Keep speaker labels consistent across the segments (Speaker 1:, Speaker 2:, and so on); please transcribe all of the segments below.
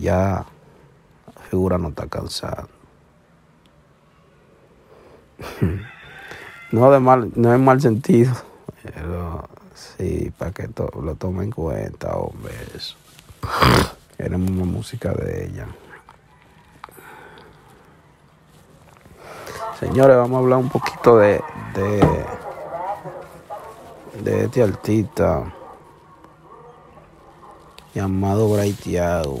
Speaker 1: Ya la figura no está cansada. No, de mal, no en mal sentido, pero sí, para que lo tomen en cuenta, hombre. Eso. Queremos una música de ella. Señores, vamos a hablar un poquito de, de, de este artista llamado Bray Thiago.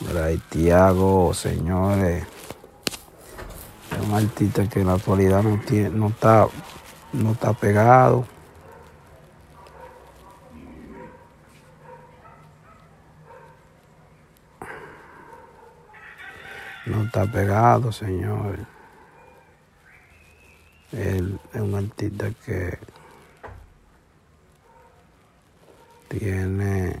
Speaker 1: Bray Thiago, señores, es un artista que en la actualidad no, tiene, no, está, no está pegado. No está pegado, señores. Él es un artista que tiene